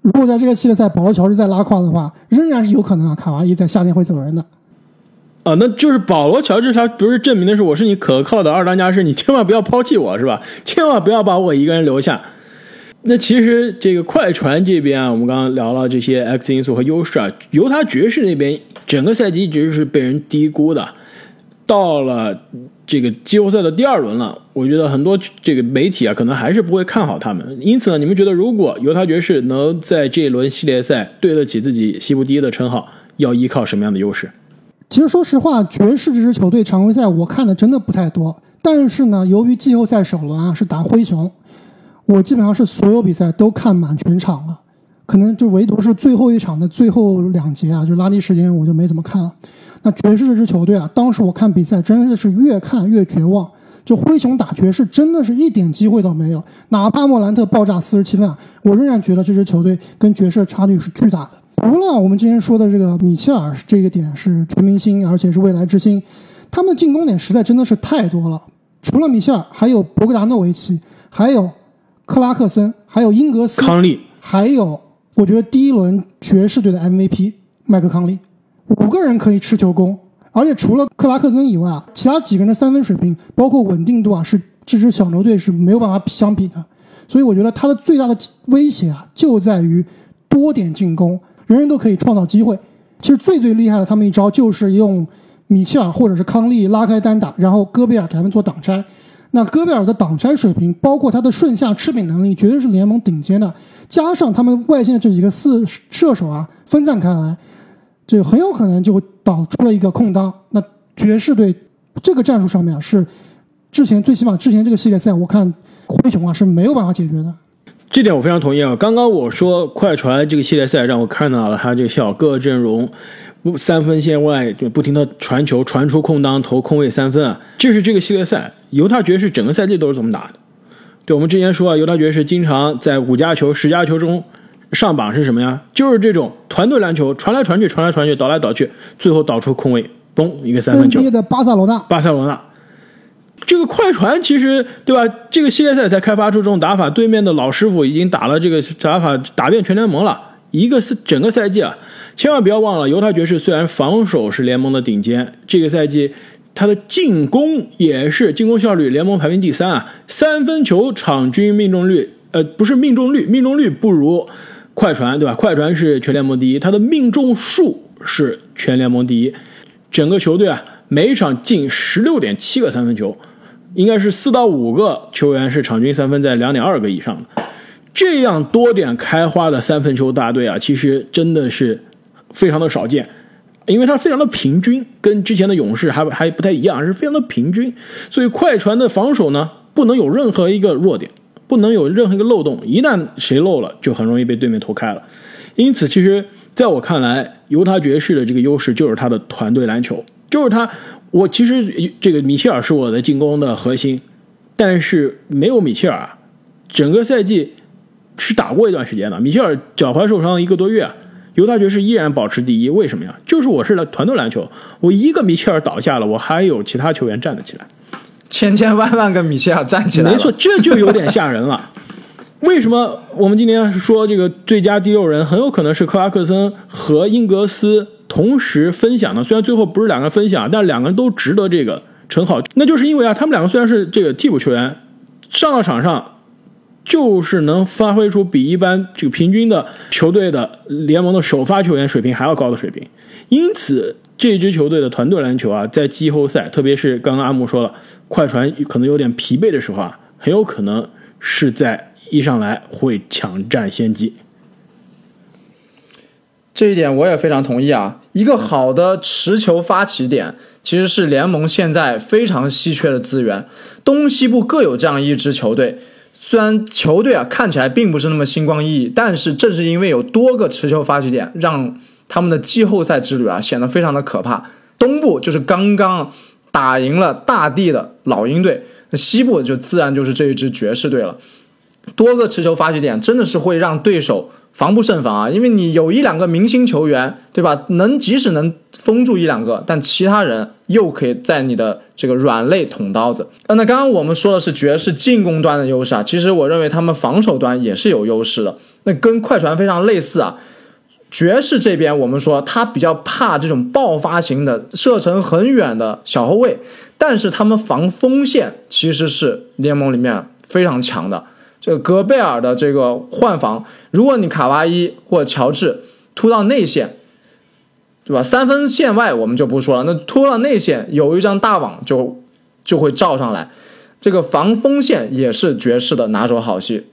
如果在这个系列赛保罗乔治再拉胯的话，仍然是有可能啊，卡哇伊在夏天会走人的。啊，那就是保罗乔治他不是证明的是我是你可靠的二当家，是你千万不要抛弃我是吧？千万不要把我一个人留下。那其实这个快船这边啊，我们刚刚聊了这些 X 因素和优势啊，犹他爵士那边整个赛季一直是被人低估的，到了这个季后赛的第二轮了，我觉得很多这个媒体啊，可能还是不会看好他们。因此呢，你们觉得如果犹他爵士能在这一轮系列赛对得起自己西部第一的称号，要依靠什么样的优势？其实说实话，爵士这支球队常规赛我看的真的不太多，但是呢，由于季后赛首轮啊是打灰熊。我基本上是所有比赛都看满全场了，可能就唯独是最后一场的最后两节啊，就垃圾时间我就没怎么看了。那爵士这支球队啊，当时我看比赛真的是越看越绝望。就灰熊打爵士，真的是一点机会都没有。哪怕莫兰特爆炸四十七分啊，我仍然觉得这支球队跟爵士的差距是巨大的。除了我们之前说的这个米切尔这个点是全明星，而且是未来之星，他们的进攻点实在真的是太多了。除了米切尔，还有博格达诺维奇，还有。克拉克森，还有英格斯，康利，还有我觉得第一轮爵士队的 MVP 麦克康利，五个人可以持球攻，而且除了克拉克森以外啊，其他几个人的三分水平，包括稳定度啊，是这支小牛队是没有办法相比的。所以我觉得他的最大的威胁啊，就在于多点进攻，人人都可以创造机会。其实最最厉害的他们一招就是用米切尔或者是康利拉开单打，然后戈贝尔给他们做挡拆。那戈贝尔的挡拆水平，包括他的顺下吃饼能力，绝对是联盟顶尖的。加上他们外线这几个四射手啊，分散开来，这很有可能就导出了一个空当。那爵士队这个战术上面是之前最起码之前这个系列赛，我看灰熊啊是没有办法解决的。这点我非常同意啊！刚刚我说快船这个系列赛让我看到了他这个小个阵容。三分线外就不停的传球，传出空当，投空位三分啊！这是这个系列赛，犹他爵士整个赛季都是这么打的。对我们之前说啊，犹他爵士经常在五加球、十加球中上榜是什么呀？就是这种团队篮球，传来传去，传来传去，倒来倒去，最后导出空位，嘣一个三分球。的巴塞罗那，巴塞罗那，这个快船其实对吧？这个系列赛才开发出这种打法，对面的老师傅已经打了这个打法，打遍全联盟了。一个是整个赛季啊，千万不要忘了，犹他爵士虽然防守是联盟的顶尖，这个赛季他的进攻也是进攻效率联盟排名第三啊，三分球场均命中率，呃，不是命中率，命中率不如快船，对吧？快船是全联盟第一，他的命中数是全联盟第一，整个球队啊，每场进十六点七个三分球，应该是四到五个球员是场均三分在两点二个以上的。这样多点开花的三分球大队啊，其实真的是非常的少见，因为它非常的平均，跟之前的勇士还还不太一样，是非常的平均。所以快船的防守呢，不能有任何一个弱点，不能有任何一个漏洞，一旦谁漏了，就很容易被对面投开了。因此，其实在我看来，犹他爵士的这个优势就是他的团队篮球，就是他。我其实这个米切尔是我的进攻的核心，但是没有米切尔，整个赛季。是打过一段时间的，米切尔脚踝受伤一个多月，犹他爵士依然保持第一，为什么呀？就是我是团队篮球，我一个米切尔倒下了，我还有其他球员站得起来，千千万万个米切尔站起来，没错，这就有点吓人了。为什么我们今天说这个最佳第六人很有可能是克拉克森和英格斯同时分享呢？虽然最后不是两个人分享，但两个人都值得这个称号，那就是因为啊，他们两个虽然是这个替补球员，上到场上。就是能发挥出比一般这个平均的球队的联盟的首发球员水平还要高的水平，因此这支球队的团队篮球啊，在季后赛，特别是刚刚阿木说了，快船可能有点疲惫的时候啊，很有可能是在一上来会抢占先机。这一点我也非常同意啊！一个好的持球发起点，其实是联盟现在非常稀缺的资源，东西部各有这样一支球队。虽然球队啊看起来并不是那么星光熠熠，但是正是因为有多个持球发起点，让他们的季后赛之旅啊显得非常的可怕。东部就是刚刚打赢了大地的老鹰队，那西部就自然就是这一支爵士队了。多个持球发起点真的是会让对手防不胜防啊！因为你有一两个明星球员，对吧？能即使能封住一两个，但其他人又可以在你的这个软肋捅刀子。那刚刚我们说的是爵士进攻端的优势啊，其实我认为他们防守端也是有优势的。那跟快船非常类似啊。爵士这边我们说他比较怕这种爆发型的射程很远的小后卫，但是他们防锋线其实是联盟里面非常强的。这个戈贝尔的这个换防，如果你卡哇伊或乔治突到内线，对吧？三分线外我们就不说了，那突到内线有一张大网就就会罩上来。这个防锋线也是爵士的拿手好戏，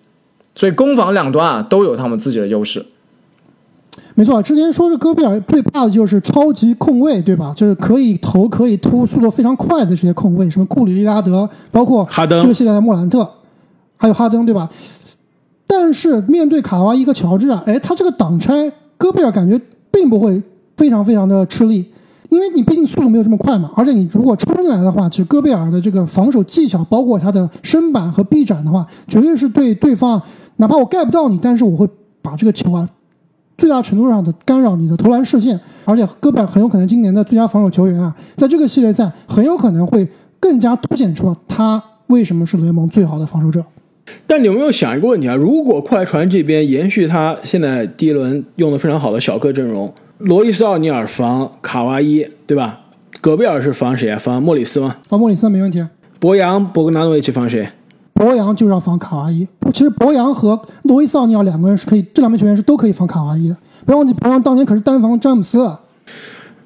所以攻防两端啊都有他们自己的优势。没错，之前说是戈贝尔最怕的就是超级控卫，对吧？就是可以投、可以突、速度非常快的这些控卫，什么库里、利拉德，包括哈登这个系列的莫兰特。还有哈登，对吧？但是面对卡哇伊和乔治啊，哎，他这个挡拆，戈贝尔感觉并不会非常非常的吃力，因为你毕竟速度没有这么快嘛。而且你如果冲进来的话，其实戈贝尔的这个防守技巧，包括他的身板和臂展的话，绝对是对对方，哪怕我盖不到你，但是我会把这个球啊，最大程度上的干扰你的投篮视线。而且戈贝尔很有可能今年的最佳防守球员啊，在这个系列赛很有可能会更加凸显出他为什么是联盟最好的防守者。但你有没有想一个问题啊？如果快船这边延续他现在第一轮用的非常好的小个阵容，罗伊斯奥尼尔防卡哇伊，对吧？戈贝尔是防谁啊？防莫里斯吗？防莫里斯没问题。博扬、博格纳诺维奇防谁？博扬就是要防卡哇伊。其实博扬和罗伊斯奥尼尔两个人是可以，这两名球员是都可以防卡哇伊的。不要忘记，博扬当年可是单防詹姆斯。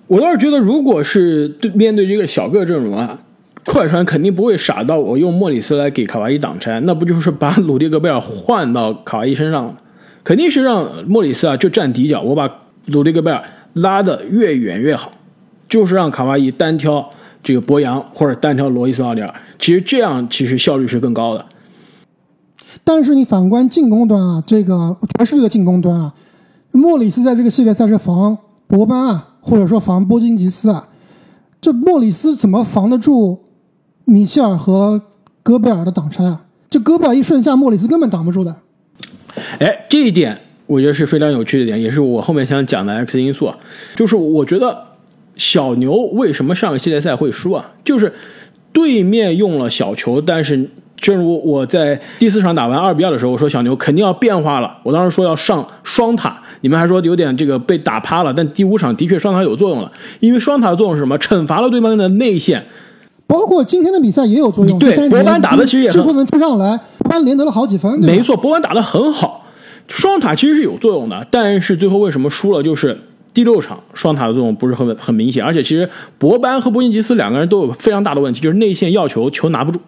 我倒是觉得，如果是对面对这个小个阵容啊。快船肯定不会傻到我用莫里斯来给卡哇伊挡拆，那不就是把鲁迪戈贝尔换到卡哇伊身上了？肯定是让莫里斯啊就站底角，我把鲁迪戈贝尔拉得越远越好，就是让卡哇伊单挑这个博扬或者单挑罗伊斯奥尼尔。其实这样其实效率是更高的。但是你反观进攻端啊，这个爵士队的进攻端啊，莫里斯在这个系列赛是防博班啊，或者说防波金吉斯啊，这莫里斯怎么防得住？米切尔和戈贝尔的挡拆啊，这戈贝尔一顺下，莫里斯根本挡不住的。哎，这一点我觉得是非常有趣的点，也是我后面想讲的 X 因素啊。就是我觉得小牛为什么上个系列赛会输啊？就是对面用了小球，但是正如我在第四场打完二比二的时候，我说小牛肯定要变化了。我当时说要上双塔，你们还说有点这个被打趴了。但第五场的确双塔有作用了，因为双塔的作用是什么？惩罚了对方的内线。包括今天的比赛也有作用。对，博班打的其实也之所能追上来，博班连得了好几分。没错，博班打的很好，双塔其实是有作用的，但是最后为什么输了？就是第六场双塔的作用不是很很明显，而且其实博班和波金吉斯两个人都有非常大的问题，就是内线要球球拿不住。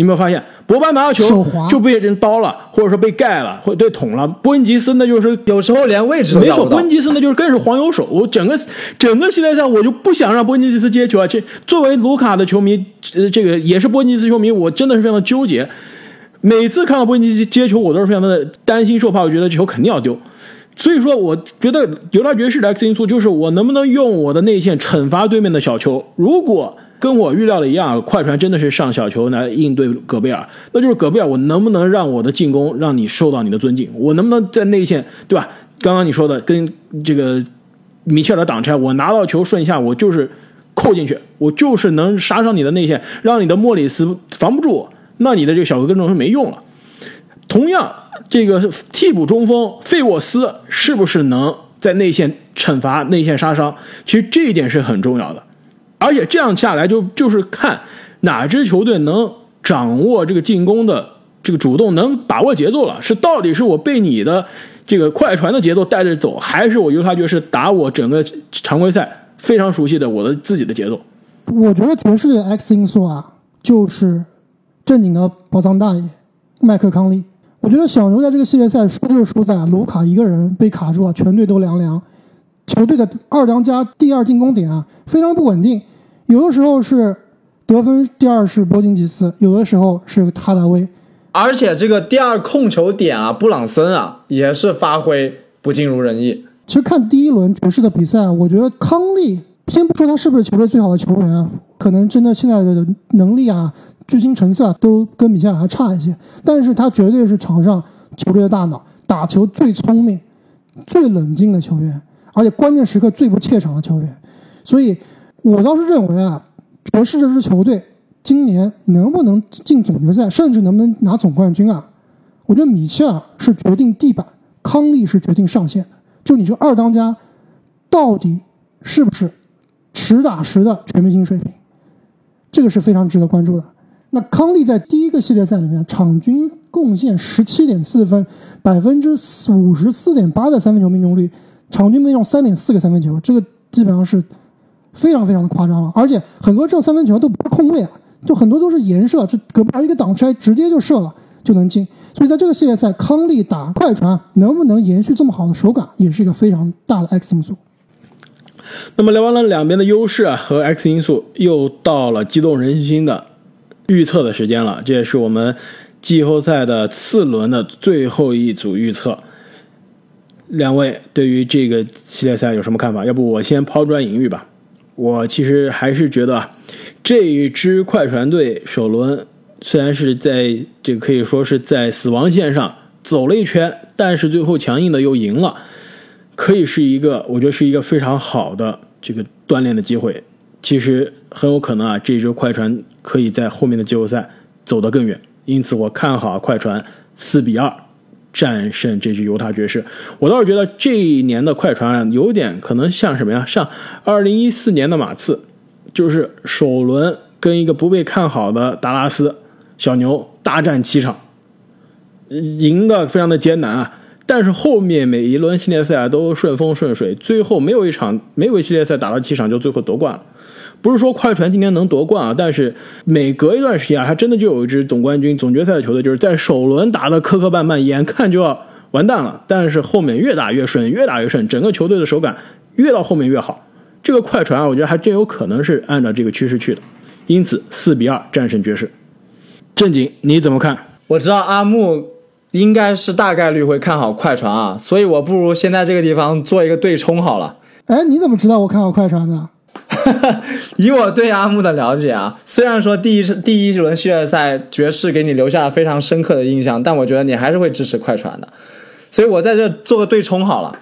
你有没有发现，博班拿到球就被人刀了，或者说被盖了，或者被捅了。波恩吉斯那就是有时候连位置都没错，波恩吉斯那就是更是黄油手。我整个整个系列赛我就不想让波恩吉斯接球啊！这作为卢卡的球迷，呃，这个也是波恩吉斯球迷，我真的是非常的纠结。每次看到波恩吉斯接球，我都是非常的担心受怕，我觉得球肯定要丢。所以说，我觉得犹他爵士的 X 因素就是我能不能用我的内线惩罚对面的小球。如果跟我预料的一样，快船真的是上小球来应对戈贝尔，那就是戈贝尔，我能不能让我的进攻让你受到你的尊敬？我能不能在内线，对吧？刚刚你说的跟这个米切尔的挡拆，我拿到球顺下，我就是扣进去，我就是能杀伤你的内线，让你的莫里斯防不住我，那你的这个小个跟中是没用了。同样，这个替补中锋费沃斯是不是能在内线惩罚内线杀伤？其实这一点是很重要的。而且这样下来，就就是看哪支球队能掌握这个进攻的这个主动，能把握节奏了。是到底是我被你的这个快船的节奏带着走，还是我犹他爵士打我整个常规赛非常熟悉的我的自己的节奏？我觉得爵士的 X 因素啊，就是正经的宝藏大爷麦克康利。我觉得小牛在这个系列赛输就输在卢卡一个人被卡住啊，全队都凉凉。球队的二当家第二进攻点啊，非常不稳定。有的时候是得分第二是波金吉斯，有的时候是哈达威，而且这个第二控球点啊，布朗森啊也是发挥不尽如人意。其实看第一轮爵士的比赛，我觉得康利先不说他是不是球队最好的球员啊，可能真的现在的能力啊、巨星成色啊，都跟米切尔还差一些，但是他绝对是场上球队的大脑，打球最聪明、最冷静的球员，而且关键时刻最不怯场的球员。所以，我倒是认为啊，爵士这支球队今年能不能进总决赛，甚至能不能拿总冠军啊？我觉得米切尔是决定地板，康利是决定上限的。就你这二当家，到底是不是实打实的全明星水平？这个是非常值得关注的。那康利在第一个系列赛里面，场均贡献十七点四分，百分之五十四点八的三分球命中率，场均命中三点四个三分球，这个基本上是非常非常的夸张了。而且很多这三分球都不是空位啊，就很多都是颜射，就隔壁一个挡拆直接就射了就能进。所以在这个系列赛，康利打快船能不能延续这么好的手感，也是一个非常大的 X 因素。那么聊完了两边的优势啊和 X 因素，又到了激动人心的预测的时间了。这也是我们季后赛的次轮的最后一组预测。两位对于这个系列赛有什么看法？要不我先抛砖引玉吧。我其实还是觉得这一支快船队首轮虽然是在这个可以说是在死亡线上走了一圈，但是最后强硬的又赢了。可以是一个，我觉得是一个非常好的这个锻炼的机会。其实很有可能啊，这支快船可以在后面的季后赛走得更远。因此，我看好快船四比二战胜这支犹他爵士。我倒是觉得这一年的快船，有点可能像什么呀？像二零一四年的马刺，就是首轮跟一个不被看好的达拉斯小牛大战七场，赢得非常的艰难啊。但是后面每一轮系列赛都顺风顺水，最后没有一场没有系列赛打了七场就最后夺冠了。不是说快船今年能夺冠啊，但是每隔一段时间啊，还真的就有一支总冠军、总决赛的球队，就是在首轮打得磕磕绊绊，眼看就要完蛋了，但是后面越打越顺，越打越顺，整个球队的手感越到后面越好。这个快船啊，我觉得还真有可能是按照这个趋势去的，因此四比二战胜爵士。正经你怎么看？我知道阿木。应该是大概率会看好快船啊，所以我不如先在这个地方做一个对冲好了。哎，你怎么知道我看好快船的？[laughs] 以我对阿木的了解啊，虽然说第一第一轮系列赛爵士给你留下了非常深刻的印象，但我觉得你还是会支持快船的，所以我在这做个对冲好了。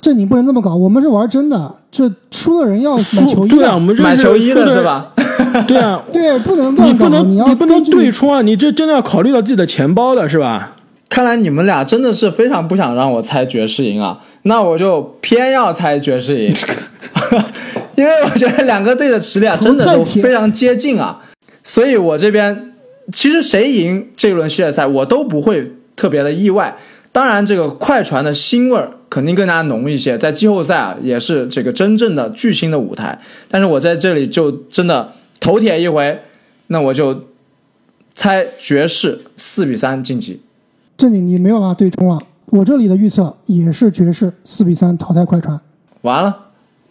这你不能这么搞，我们是玩真的，这输的人要买球衣对啊，我们买球衣的是吧？[laughs] 对啊，对，不能你不能你你不能对冲啊，你这真的要考虑到自己的钱包的是吧？看来你们俩真的是非常不想让我猜爵士赢啊，那我就偏要猜爵士赢，[laughs] 因为我觉得两个队的实力啊真的都非常接近啊，所以我这边其实谁赢这轮系列赛我都不会特别的意外。当然，这个快船的腥味儿肯定更加浓一些，在季后赛啊也是这个真正的巨星的舞台。但是我在这里就真的头铁一回，那我就猜爵士四比三晋级。正经，你没有办法对冲了。我这里的预测也是爵士四比三淘汰快船。完了，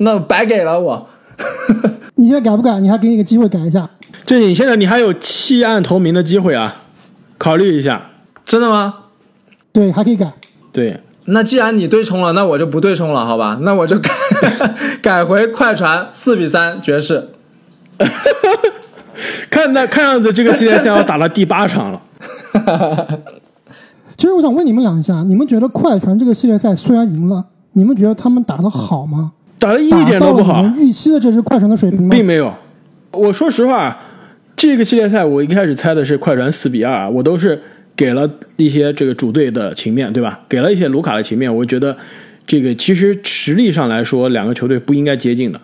那白给了我。[laughs] 你现在改不改？你还给你个机会改一下。就你，现在你还有弃暗投明的机会啊，考虑一下。真的吗？对，还可以改。对，那既然你对冲了，那我就不对冲了，好吧？那我就改 [laughs] 改回快船四比三爵士。[laughs] 看那看样子，这个系列赛要打到第八场了。其实我想问你们两一下，你们觉得快船这个系列赛虽然赢了，你们觉得他们打的好吗？打的一点都不好。预期的这支快船的水平吗？并没有。我说实话，这个系列赛我一开始猜的是快船四比二，我都是给了一些这个主队的情面，对吧？给了一些卢卡的情面。我觉得这个其实实力上来说，两个球队不应该接近的。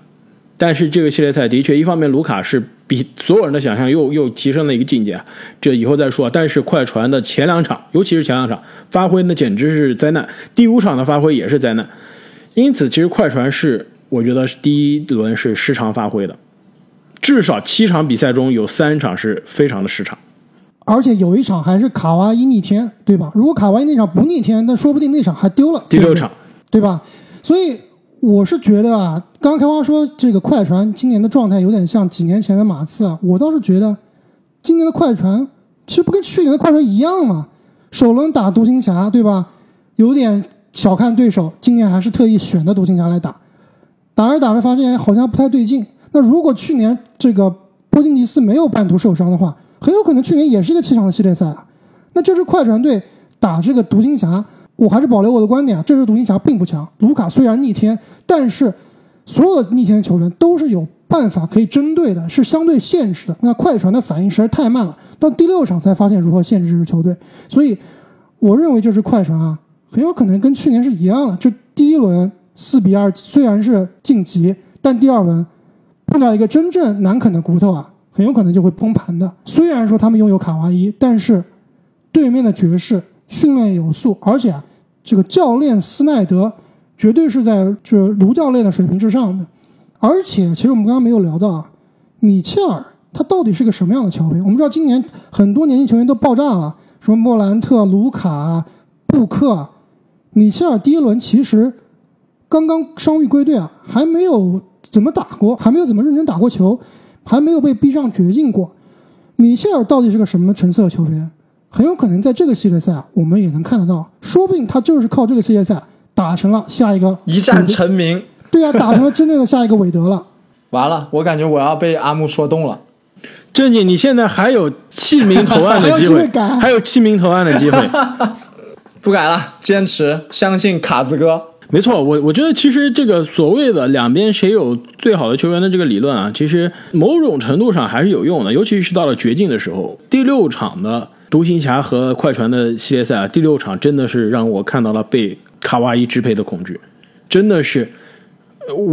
但是这个系列赛的确，一方面卢卡是比所有人的想象又又提升了一个境界，这以后再说。但是快船的前两场，尤其是前两场发挥那简直是灾难，第五场的发挥也是灾难。因此，其实快船是我觉得第一轮是失常发挥的，至少七场比赛中有三场是非常的失常，而且有一场还是卡哇伊逆天，对吧？如果卡哇伊那场不逆天，那说不定那场还丢了。第六场，对吧？所以。我是觉得啊，刚刚开花说这个快船今年的状态有点像几年前的马刺啊，我倒是觉得今年的快船其实不跟去年的快船一样嘛。首轮打独行侠对吧？有点小看对手，今年还是特意选的独行侠来打，打着打着发现好像不太对劲。那如果去年这个波金尼斯没有半途受伤的话，很有可能去年也是一个七场的系列赛啊。那这支快船队打这个独行侠，我还是保留我的观点啊，这支独行侠并不强。卢卡虽然逆天，但是所有的逆天球员都是有办法可以针对的，是相对限制的。那快船的反应实在太慢了，到第六场才发现如何限制这支球队。所以，我认为这支快船啊，很有可能跟去年是一样的。就第一轮四比二虽然是晋级，但第二轮碰到一个真正难啃的骨头啊，很有可能就会崩盘的。虽然说他们拥有卡哇伊，但是对面的爵士训练有素，而且，这个教练斯奈德绝对是在这卢教练的水平之上的。而且，其实我们刚刚没有聊到啊，米切尔他到底是个什么样的球员？我们知道今年很多年轻球员都爆炸了，什么莫兰特、卢卡、布克，米切尔第一轮其实刚刚伤愈归队啊，还没有怎么打过，还没有怎么认真打过球，还没有被逼上绝境过。米切尔到底是个什么成色的球员？很有可能在这个系列赛啊，我们也能看得到，说不定他就是靠这个系列赛打成了下一个一战成名。[laughs] 对啊，打成了真正的下一个韦德了。完了，我感觉我要被阿木说动了。正经，你现在还有弃 [laughs] 名投案的机会，还有弃名投案的机会。不改了，坚持相信卡子哥。没错，我我觉得其实这个所谓的两边谁有最好的球员的这个理论啊，其实某种程度上还是有用的，尤其是到了绝境的时候。第六场的独行侠和快船的系列赛啊，第六场真的是让我看到了被卡哇伊支配的恐惧，真的是。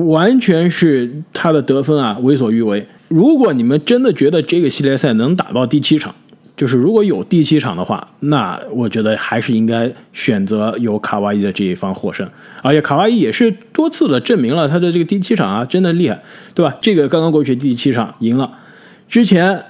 完全是他的得分啊，为所欲为。如果你们真的觉得这个系列赛能打到第七场，就是如果有第七场的话，那我觉得还是应该选择由卡哇伊的这一方获胜。而且卡哇伊也是多次的证明了他的这个第七场啊，真的厉害，对吧？这个刚刚过去第七场赢了，之前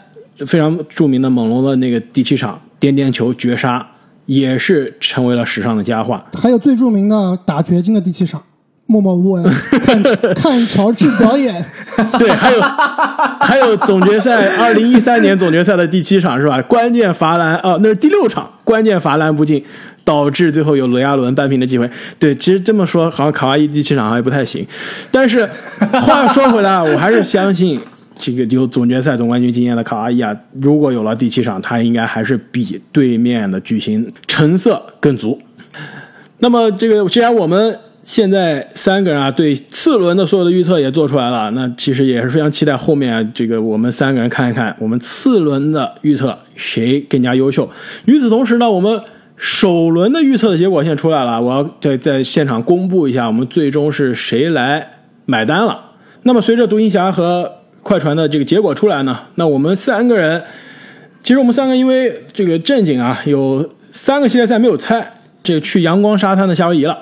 非常著名的猛龙的那个第七场颠颠球绝杀，也是成为了史上的佳话。还有最著名的打掘金的第七场。默默无闻，[laughs] 看看乔治表演。[laughs] 对，还有还有总决赛，二零一三年总决赛的第七场是吧？关键罚篮啊，那是第六场，关键罚篮不进，导致最后有雷亚伦扳平的机会。对，其实这么说，好像卡哇伊第七场还不太行。但是话说回来，[laughs] 我还是相信这个有总决赛总冠军经验的卡哇伊啊，如果有了第七场，他应该还是比对面的巨星成色更足。那么这个，既然我们。现在三个人啊，对次轮的所有的预测也做出来了。那其实也是非常期待后面这个我们三个人看一看我们次轮的预测谁更加优秀。与此同时呢，我们首轮的预测的结果现在出来了，我要在在现场公布一下我们最终是谁来买单了。那么随着独行侠和快船的这个结果出来呢，那我们三个人，其实我们三个因为这个正经啊，有三个系列赛没有猜，这个去阳光沙滩的夏威夷了。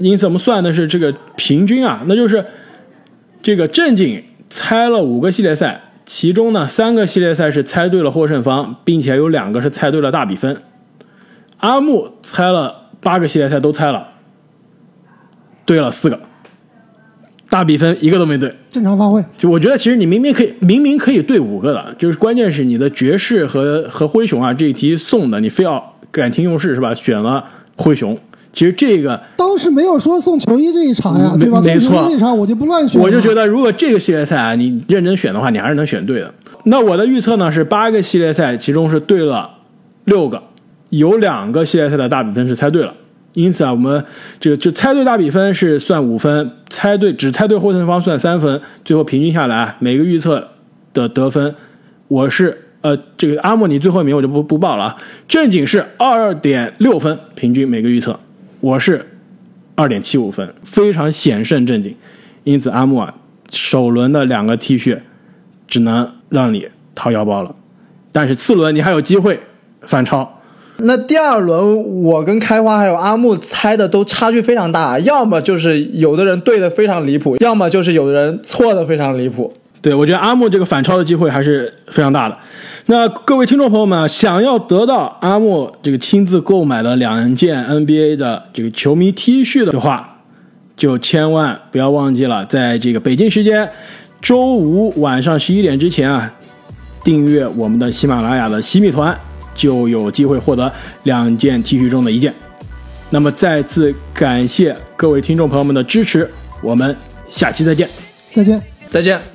因此，我们算的是这个平均啊，那就是这个正经猜了五个系列赛，其中呢三个系列赛是猜对了获胜方，并且有两个是猜对了大比分。阿木猜了八个系列赛都猜了，对了四个，大比分一个都没对，正常发挥。就我觉得，其实你明明可以，明明可以对五个的，就是关键是你的爵士和和灰熊啊这一题送的，你非要感情用事是吧？选了灰熊。其实这个当时没有说送球衣这一场呀，对吧？没错，这一场我就不乱选。我就觉得，如果这个系列赛啊，你认真选的话，你还是能选对的。那我的预测呢是八个系列赛，其中是对了六个，有两个系列赛的大比分是猜对了。因此啊，我们这个就猜对大比分是算五分，猜对只猜对获胜方算三分。最后平均下来，每个预测的得分，我是呃这个阿莫尼最后一名我就不不报了啊。正经是二点六分，平均每个预测。我是二点七五分，非常险胜正经，因此阿木啊，首轮的两个 T 恤只能让你掏腰包了，但是次轮你还有机会反超。那第二轮我跟开花还有阿木猜的都差距非常大，要么就是有的人对的非常离谱，要么就是有的人错的非常离谱。对我觉得阿木这个反超的机会还是非常大的。那各位听众朋友们，想要得到阿木这个亲自购买的两件 NBA 的这个球迷 T 恤的话，就千万不要忘记了，在这个北京时间周五晚上十一点之前啊，订阅我们的喜马拉雅的喜米团，就有机会获得两件 T 恤中的一件。那么再次感谢各位听众朋友们的支持，我们下期再见，再见，再见。